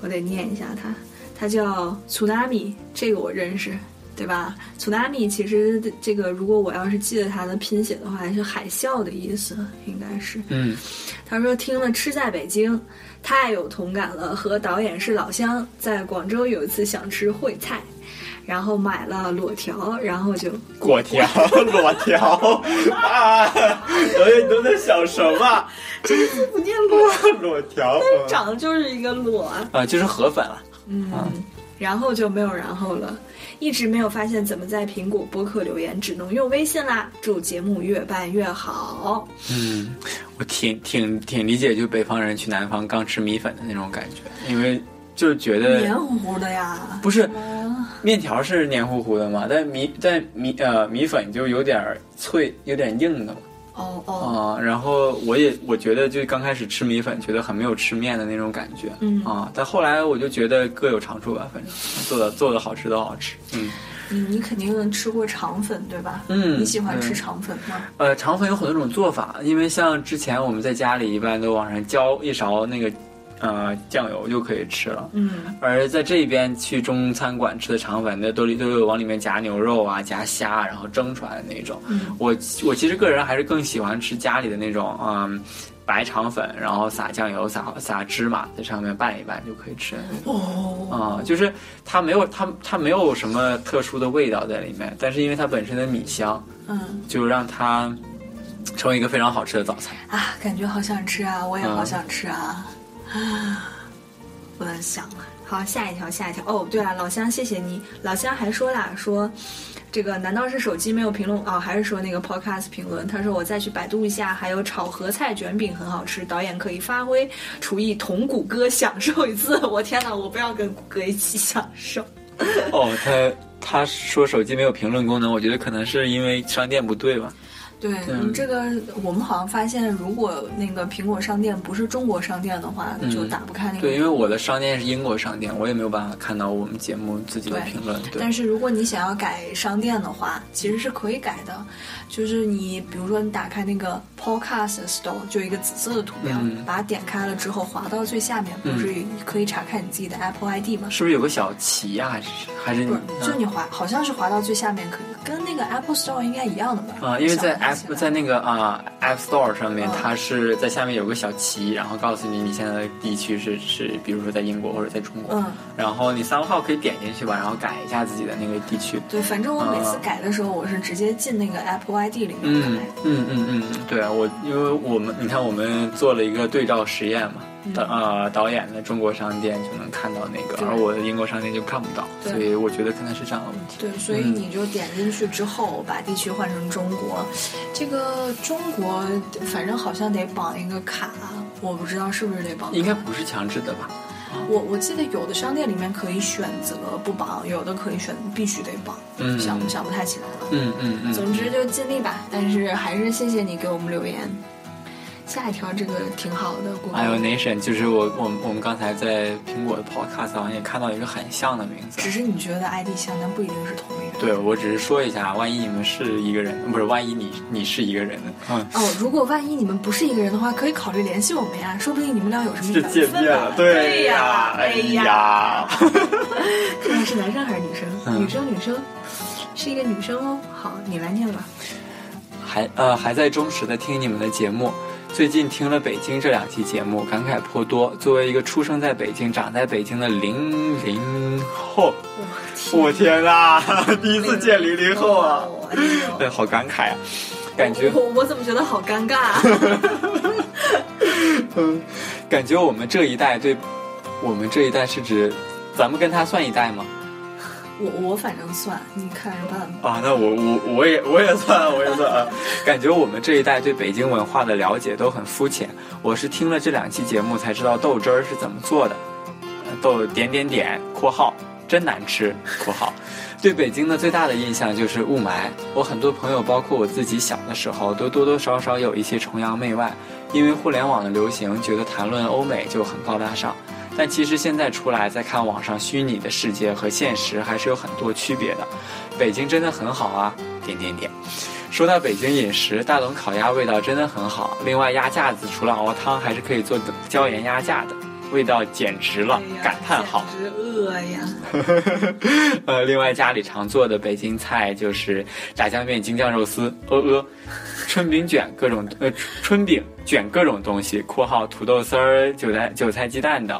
我得念一下他，他叫 tsunami，这个我认识。对吧？tsunami 其实这个，如果我要是记得它的拼写的话，是海啸的意思，应该是。嗯他说听了《吃在北京》，太有同感了。和导演是老乡，在广州有一次想吃烩菜，然后买了裸条，然后就果 (laughs) 条、裸条啊！导 (laughs) 演你都在想什么？这个字不念裸，裸条长得就是一个裸啊。啊，就是河粉了。嗯，然后就没有然后了。一直没有发现怎么在苹果播客留言，只能用微信啦。祝节目越办越好。嗯，我挺挺挺理解，就北方人去南方刚吃米粉的那种感觉，因为就是觉得黏糊糊的呀，不是啊面条是黏糊糊的嘛，但米但米呃米粉就有点脆，有点硬的嘛。哦哦，啊、然后我也我觉得就刚开始吃米粉，觉得很没有吃面的那种感觉，嗯啊，但后来我就觉得各有长处吧，反正做的做的好吃都好吃，嗯你，你肯定吃过肠粉对吧？嗯你喜欢吃肠粉吗？呃，肠粉有很多种做法，因为像之前我们在家里一般都往上浇一勺那个呃酱油就可以吃了。嗯而在这边去中餐馆吃的肠粉，那都里都有往里面夹牛肉啊、夹虾，然后蒸出来的那种。嗯我我其实个人还是更喜欢吃家里的那种，嗯，白肠粉，然后撒酱油、撒撒芝麻在上面拌一拌就可以吃。哦，啊、就是它没有它它没有什么特殊的味道在里面，但是因为它本身的米香，嗯就让它成为一个非常好吃的早餐。啊，感觉好想吃啊，我也嗯好想吃啊，啊，(sighs) 不能想了。好，下一条，下一条。哦，对了，老乡，谢谢你。老乡还说啦，说这个难道是手机没有评论哦？还是说那个 podcast 评论？他说我再去百度一下，还有炒合菜卷饼很好吃，导演可以发挥厨艺同谷歌享受一次。我天哪，我不要跟谷歌一起享受。哦，他他说手机没有评论功能，我觉得可能是因为商店不对吧？对，嗯这个我们好像发现，如果那个苹果商店不是中国商店的话，就打不开那个。嗯对，因为我的商店是英国商店，我也没有办法看到我们节目自己的评论。对，但是如果你想要改商店的话，其实是可以改的。就是你比如说你打开那个 Podcast Store，就一个紫色的图标，嗯把它点开了之后，滑到最下面，不是可以查看你自己的 Apple ID 吗？是不是有个小旗呀、还是还是不是，就嗯你滑，好像是滑到最下面，可以跟那个 Apple Store 应该一样的吧？啊、因为在 App 在那个啊、App Store 上面，嗯。它是在下面有个小旗，然后告诉你你现在的地区是是，比如说在英国或者在中国，嗯，然后你三号可以点进去吧，然后改一下自己的那个地区。对，反正我每次啊改的时候，我是直接进那个 Apple ID 里面改。嗯嗯嗯嗯，对啊，我因为我们你看我们做了一个对照实验嘛，导呃导演的中国商店就能看到那个，而我的英国商店就看不到，所以我觉得可能是这样的问题。对，所以你就点进去之后，把地区换成中国。这个中国反正好像得绑一个卡，我不知道是不是得绑。应该不是强制的吧？我我记得有的商店里面可以选择不绑，有的可以选必须得绑。嗯想想不太起来了。嗯嗯嗯。总之就尽力吧，但是还是谢谢你给我们留言。下一条这个挺好的，谷歌 i o Nation 就是我我们我们刚才在苹果的 Podcast 好像也看到一个很像的名字只。是你觉得 ID 像，但不一定是同一个人。对，我只是说一下，万一你们是一个人，不是，万一你你是一个人，嗯，哦，如果万一你们不是一个人的话，可以考虑联系我们呀，说不定你们俩有什么是缘分见面了呢，对呀，呀哎哎呀 (laughs) 看是男生还是女生？嗯女生，女生，是一个女生哦。好，你来念吧。还呃还在忠实的听你们的节目。最近听了北京这两期节目，感慨颇多。作为一个出生在北京、长在北京的零零后，我天呐，(laughs) 第一次见零零后啊，哦！哎好感慨啊，感觉我我怎么觉得好尴尬啊？(laughs) 嗯，感觉我们这一代对，我们这一代是指，咱们跟他算一代吗？我我反正算，你看着办吧。啊，那我我我也我也算我也算，感觉我们这一代对北京文化的了解都很肤浅。我是听了这两期节目才知道豆汁儿是怎么做的，豆点点点（括号真难吃）（括号）。对北京的最大的印象就是雾霾。我很多朋友，包括我自己，小的时候都多多少少有一些崇洋媚外，因为互联网的流行，觉得谈论欧美就很高大上。但其实现在出来再看网上虚拟的世界和现实，还是有很多区别的。北京真的很好啊，点点点。说到北京饮食，大董烤鸭味道真的很好。另外鸭架子除了熬汤，还是可以做椒盐鸭架的，味道简直了哎，感叹号。简直饿呀！(laughs) 呃，另外家里常做的北京菜就是炸酱面、京酱肉丝、呃呃、春饼卷各种呃春饼卷各种东西（括号土豆丝儿、韭菜韭菜鸡蛋等），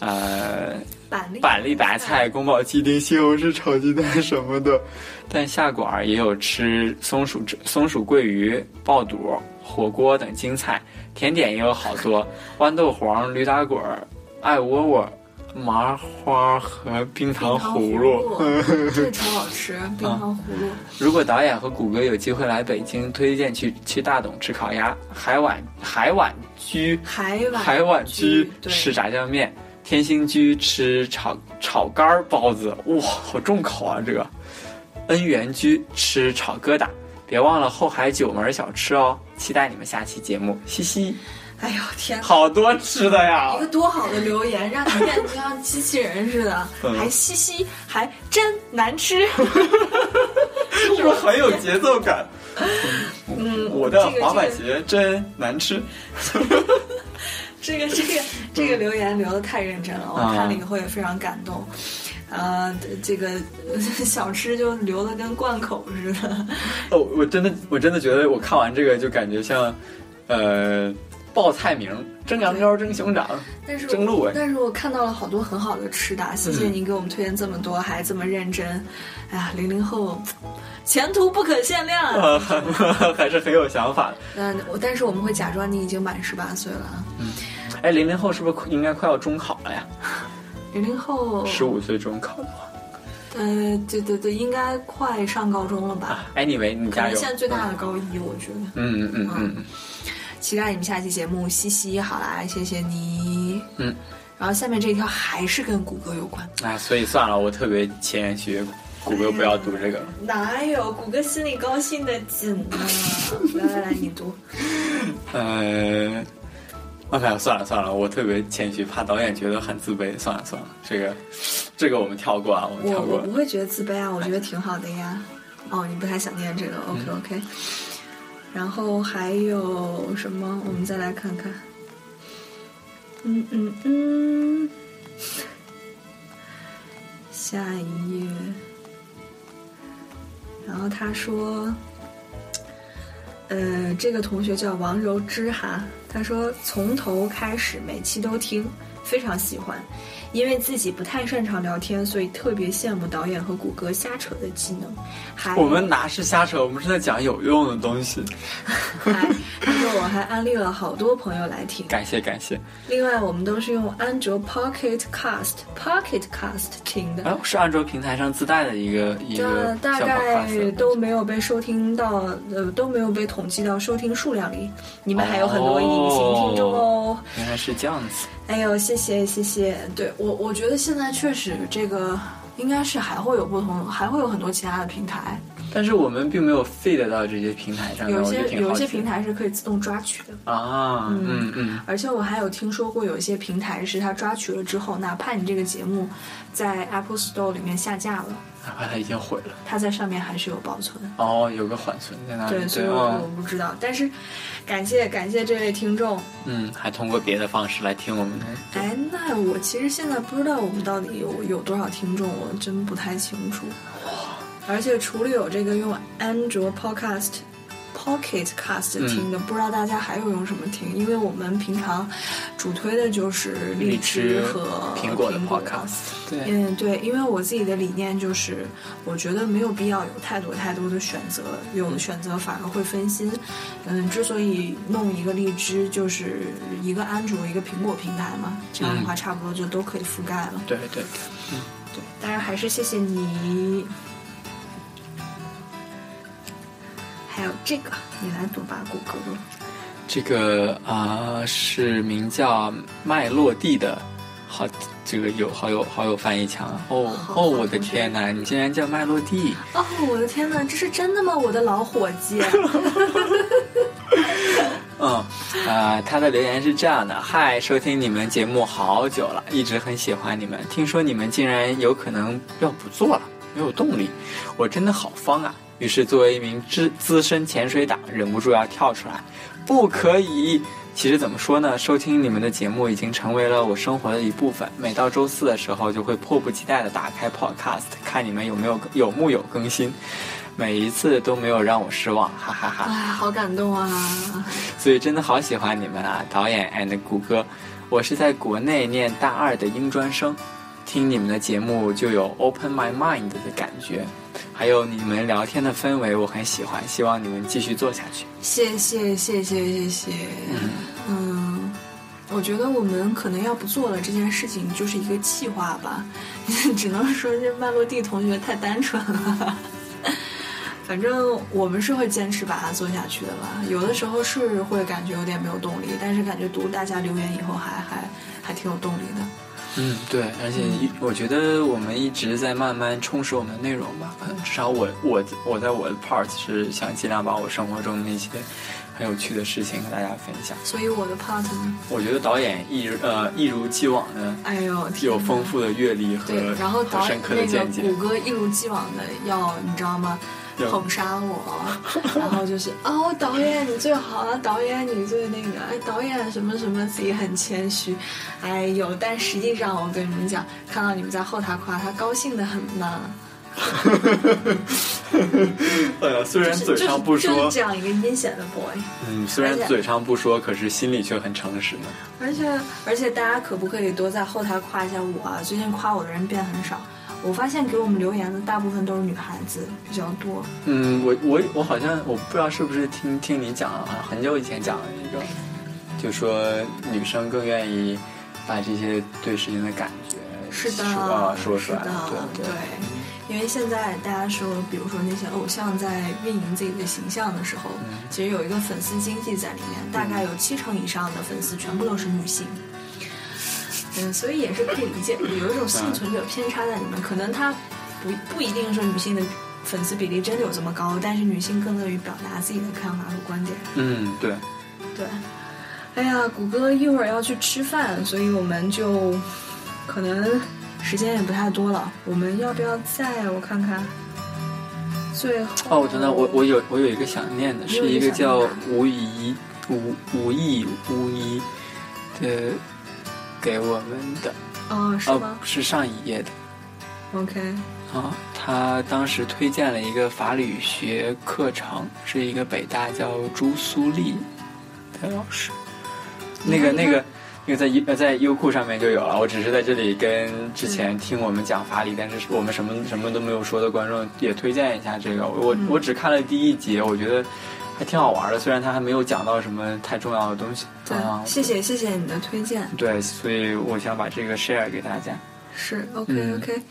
呃，板栗板栗白菜、宫保鸡丁、西红柿炒鸡蛋什么的。但下馆儿也有吃松鼠松鼠桂鱼、爆肚、火锅等精菜，甜点也有好多，(laughs) 豌豆黄、驴打滚儿、艾窝窝。麻花和冰糖葫芦，(laughs) 这个超好吃，冰糖葫芦。如果导演和谷歌有机会来北京，推荐去去大董吃烤鸭，海碗海碗居海碗海碗居吃炸酱面，天兴居吃炒炒肝儿包子，哇，好重口啊这个！恩源居吃炒疙瘩，别忘了后海九门小吃哦，期待你们下期节目，嘻嘻。哎呦天！好多吃的呀一！个多好的留言，让你变得像机器人似的，(laughs) 嗯还嘻嘻，还真难吃。(laughs) 是不是很有节奏感？(laughs) 嗯，我的滑板鞋真难吃。这个这个这个留言留的太认真了，我啊看了以后也非常感动。呃，这个呃 (laughs) 小吃就留的跟贯口似的。哦，我真的，我真的觉得我看完这个就感觉像，呃，报菜名：蒸羊羔、蒸熊掌。但是蒸鹿尾但是我看到了好多很好的吃的，谢谢嗯您给我们推荐这么多，还这么认真。哎呀，零零后，前途不可限量啊！呃，还是很有想法的。嗯，我但是我们会假装你已经满十八岁了啊。哎，零零后是不是应该快要中考了呀？零零后，十五岁中考的话。呃，对对对，应该快上高中了吧？啊，anyway，你加油。可能现在最大的高一，我觉得。嗯嗯嗯嗯，期待你们下期节目，嘻嘻，好啦，谢谢你。嗯，然后下面这一条还是跟谷歌有关。哎，所以算了，我特别谦虚，谷歌不要读这个了。哪有谷歌心里高兴的紧呢？来来来，你读。(laughs) 呃。哎呀，算了算了，我特别谦虚，怕导演觉得很自卑。算了算了，这个，这个我们跳过啊，我们跳过我我不。会觉得自卑啊，我觉得挺好的呀。哦，你不太想念这个，OK 嗯 OK。然后还有什么？我们再来看看。嗯嗯嗯，下一页。然后他说，呃，这个同学叫王柔之哈，他说从头开始每期都听，非常喜欢。因为自己不太擅长聊天，所以特别羡慕导演和谷歌瞎扯的技能。还我们哪是瞎扯，我们是在讲有用的东西。(laughs) 还他说我还安利了好多朋友来听。感谢感谢。另外，我们都是用安卓 Pocket Cast Pocket Cast 听的。哎，是安卓平台上自带的一个一这个大概都没有被收听到，呃，都没有被统计到收听数量里。你们还有很多隐形听众哦。原来是这样子。哎呦，谢谢谢谢。对我，我觉得现在确实这个应该是还会有不同，还会有很多其他的平台，但是我们并没有 feed 到这些平台上，有些有一些平台是可以自动抓取的。啊，嗯嗯，而且我还有听说过，有一些平台是它抓取了之后，哪怕你这个节目在 Apple Store 里面下架了，哪怕它已经毁了，它在上面还是有保存。哦，有个缓存在那里，对，所以我哦我不知道，但是感谢感谢这位听众。嗯，还通过别的方式来听我们的，哎，那我其实现在不知道我们到底有有多少听众，我真不太清楚。而且除了有这个用安卓 Podcast。Pocket Cast 嗯听的，不知道大家还有用什么听？因为我们平常主推的就是荔荔枝和苹果的 Podcast 对，嗯，对，因为我自己的理念就是，我觉得没有必要有太多太多的选择，有的选择反而会分心。嗯，之所以弄一个荔枝，就是一个安卓一个苹果平台嘛，这样的话差不多就都可以覆盖了。对对对，嗯对，当然还是谢谢你。还有这个，你来读吧，谷歌。这个啊、是名叫麦洛蒂的，好，这个有好有好有翻译腔啊！哦哦，我的天哪，你竟然叫麦洛蒂！哦，我的天哪，这是真的吗？我的老伙计。(laughs) 嗯，啊、他的留言是这样的：嗨，收听你们节目好久了，一直很喜欢你们。听说你们竟然有可能要不做了，没有动力，我真的好方啊！于是作为一名资资深潜水党，忍不住要跳出来，不可以。其实怎么说呢，收听你们的节目已经成为了我生活的一部分。每到周四的时候，就会迫不及待地打开 Podcast，看你们有没有有木有更新。每一次都没有让我失望，哈哈哈哎，好感动啊！所以真的好喜欢你们啊，导演 and 谷歌。我是在国内念大二的英专生，听你们的节目就有 open my mind 的感觉，还有你们聊天的氛围我很喜欢，希望你们继续做下去。谢谢谢谢谢谢，嗯，我觉得我们可能要不做了这件事情，就是一个气话吧，(laughs) 只能说这麦洛蒂同学太单纯了。反正我们是会坚持把它做下去的吧。有的时候是会感觉有点没有动力，但是感觉读大家留言以后还还还挺有动力的。嗯，对，而且一我觉得我们一直在慢慢充实我们的内容吧。可能至少我我我在我的 part 是想尽量把我生活中的一些很有趣的事情和大家分享。所以我的 part 呢，我觉得导演一如呃一如既往的哎呦，天有丰富的阅历和对，然后导和深刻的那个见解谷。歌一如既往的要你知道吗？有捧杀我，然后就是哦，导演你最好了，导演你最那个，哎，导演什么什么，自己很谦虚，哎呦，但实际上我跟你们讲，看到你们在后台夸他，高兴的很呢。(laughs) 哎呀，虽然嘴上不说就是就是，这样一个阴险的 boy，嗯，虽然嘴上不说，可是心里却很诚实呢。而且而且大家可不可以多在后台夸一下我啊？最近夸我的人变很少。我发现给我们留言的大部分都是女孩子比较多，嗯，我我我好像我不知道是不是听听你讲了，好像很久以前讲了一个，就说女生更愿意把这些对事情的感觉是的，说啊说出来，是的，对对。因为现在大家说，比如说那些偶像在运营自己的形象的时候，嗯其实有一个粉丝经济在里面，大概有七成以上的粉丝全部都是女性。嗯，所以也是可以理解的，有一种幸存者偏差在里面。可能他不不一定说女性的粉丝比例真的有这么高，但是女性更乐于表达自己的看法和观点。嗯，对，对，哎呀，谷歌一会儿要去吃饭，所以我们就可能时间也不太多了。我们要不要再我看看？最后哦，等等，我我有我有一个想念的，是一个叫吴怡吴吴亦吴怡的给我们的，哦是哦吗，是上一页的。？OK，啊，他当时推荐了一个法理学课程，是一个北大叫朱苏丽的老师。那个那个那个在优呃在优酷上面就有了。我只是在这里跟之前听我们讲法理，但是我们什么什么都没有说的观众也推荐一下这个。我我只看了第一集，我觉得还挺好玩的，虽然他还没有讲到什么太重要的东西。对，啊，谢谢谢谢你的推荐。对，所以我想把这个 share 给大家。是 OK 嗯 OK，、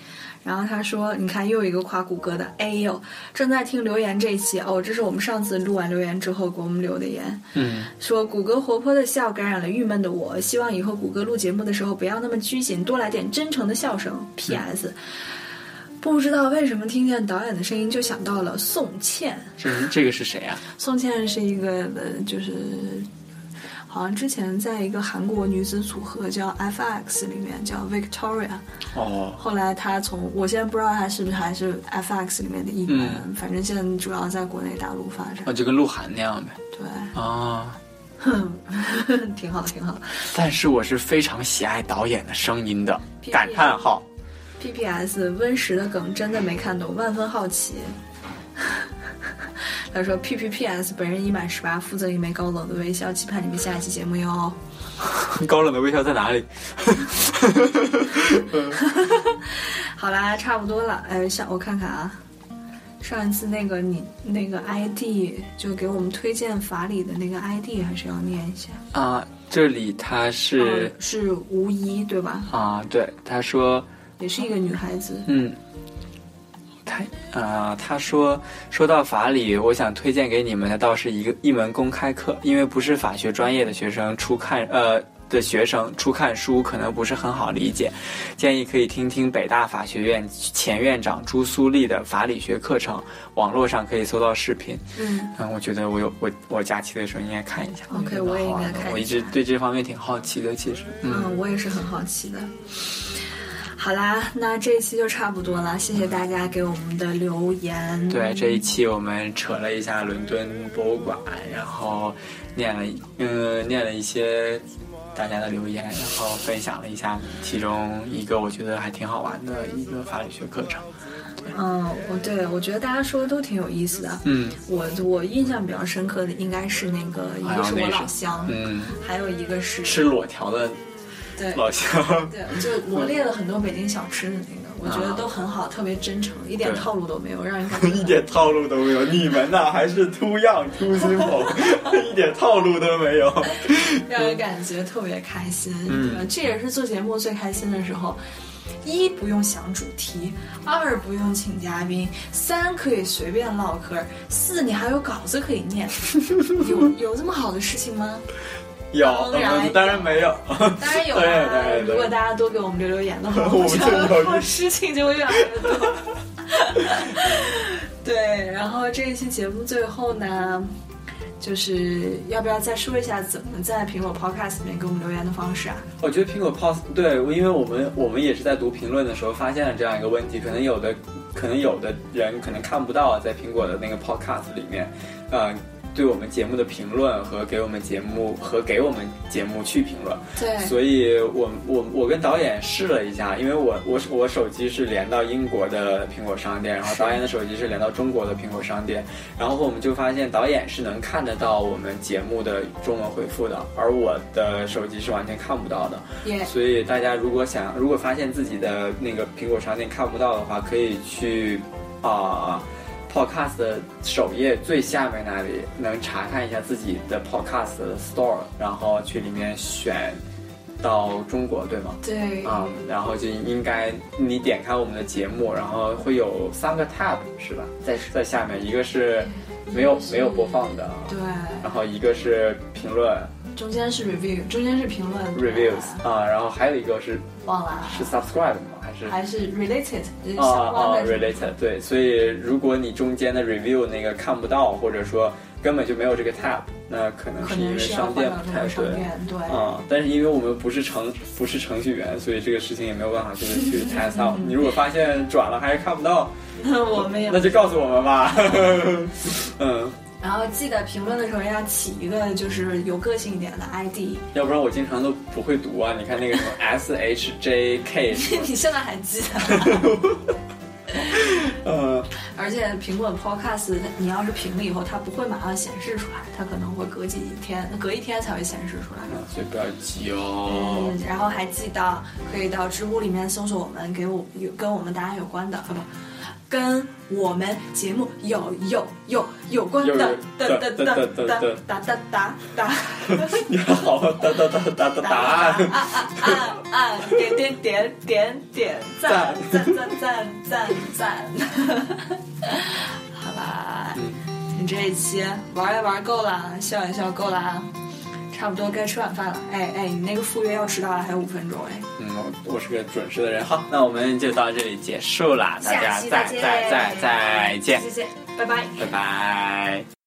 然后他说，你看又一个夸谷歌的，哎呦，正在听留言这一期哦，这是我们上次录完留言之后给我们留的言，嗯，说谷歌活泼的笑感染了郁闷的我，希望以后谷歌录节目的时候不要那么拘谨，多来点真诚的笑声。P.S. 不知道为什么听见导演的声音就想到了宋茜，这这个是谁啊？宋茜是一个呃，就是好像之前在一个韩国女子组合叫 F.X 里面叫 Victoria，哦，后来她从我现在不知道她是不是还是 F.X 里面的一员，嗯反正现在主要在国内大陆发展。哦，就跟鹿晗那样呗。对，啊，(laughs) 挺好，挺好。但是我是非常喜爱导演的声音的感叹号。P.P.S. 温实的梗真的没看懂，万分好奇。(laughs) 他说 P.P.P.S. 本人已满十八，负责一枚高冷的微笑，期盼你们下一期节目哟。(laughs) 高冷的微笑在哪里？(laughs) 好啦，差不多了。哎，下我看看啊，上一次那个你那个 ID 就给我们推荐法理的那个 ID 还是要念一下。啊，这里他是哦是吴一对吧？啊，对，他说，也是一个女孩子。嗯，他啊，他说，说到法理，我想推荐给你们的倒是一个一门公开课，因为不是法学专业的学生初看呃。的学生初看书可能不是很好理解，建议可以听听北大法学院前院长朱苏丽的法理学课程，网络上可以搜到视频。嗯，嗯，我觉得我有我我假期的时候应该看一下。OK，我也应该看我一直对这方面挺好奇的，其实。嗯，嗯，我也是很好奇的。好啦，那这一期就差不多了，谢谢大家给我们的留言。对，这一期我们扯了一下伦敦博物馆，然后念了嗯念了一些大家的留言，然后分享了一下其中一个我觉得还挺好玩的一个法理学课程。嗯，我对我觉得大家说的都挺有意思的。嗯我我印象比较深刻的应该是那个，一个是我老乡，嗯，还有一个是吃裸条的对老乡。对，就罗列了很多北京小吃的那个，我觉得都很好，特别真诚，一点套路都没有，让人感觉 (laughs) 一点套路都没有，你们呐还是 too young too simple，(laughs) 一点套路都没有。(laughs) 让人感觉特别开心，嗯对吧？这也是做节目最开心的时候。一不用想主题，二不用请嘉宾，三可以随便唠嗑，四你还有稿子可以念，有有这么好的事情吗？有，当然嗯当然没有。当然有 (laughs) 如果大家多给我们留留言的话，(laughs) 我们事情就会越来越多。(laughs) 对，然后这一期节目最后呢，就是要不要再说一下怎么在苹果 Podcast 里面给我们留言的方式啊？我觉得苹果 Pos 对，因为我们我们也是在读评论的时候发现了这样一个问题，可能有的可能有的人可能看不到在苹果的那个 Podcast 里面，呃，对我们节目的评论和给我们节目和给我们节目去评论。对，所以我我我跟导演试了一下，因为我我我手机是连到英国的苹果商店，然后导演的手机是连到中国的苹果商店，然后我们就发现导演是能看得到我们节目的中文回复的，而我的手机是完全看不到的。也所以大家如果想如果发现自己的那个苹果商店看不到的话，可以去啊。Podcast 的首页最下面那里能查看一下自己的 Podcast 的 Store，然后去里面选到中国，对吗？对，啊、然后就应该你点开我们的节目，然后会有三个 tab 是吧？在在下面，一个是没有没有播放的，对，然后一个是评论中间是 review，中间是评论 reviews 啊、然后还有一个是忘了，是 subscribe 吗？还是还是 related 就是啊 related 对，所以如果你中间的 review 那个看不到，或者说根本就没有这个 tab，那可能是因为商店不太对。国商店，对，啊、但是因为我们不是程不是程序员，所以这个事情也没有办法就是去 (laughs) test out。你如果发现转了还是看不到，那 (laughs) 我们也那就告诉我们吧。(laughs) 嗯，然后记得评论的时候要起一个就是有个性一点的 ID。要不然我经常都不会读啊。你看那个什么 (laughs) S H J K，(laughs) 你现在还记得？嗯，(laughs) 而且苹果 Podcast，你要是评了以后，它不会马上显示出来，它可能会隔几天，隔一天才会显示出来。啊所以不要急哦。嗯，然后还记得可以到知乎里面搜索我们给我有跟我们答案有关的，啊不，跟我们节目有有有有关的有有哒哒哒哒哒哒哒哒。你好，哒哒哒哒哒答案。啊啊啊啊！点点点点点赞赞赞赞赞赞！好啦，你这一期玩也玩够了，笑也笑够了，差不多该吃晚饭了。哎哎，你那个赴约要迟到了，还有五分钟哎。嗯，我我是个准时的人。好，那我们就到这里结束啦，大家再再再再见，谢谢，拜拜。拜拜。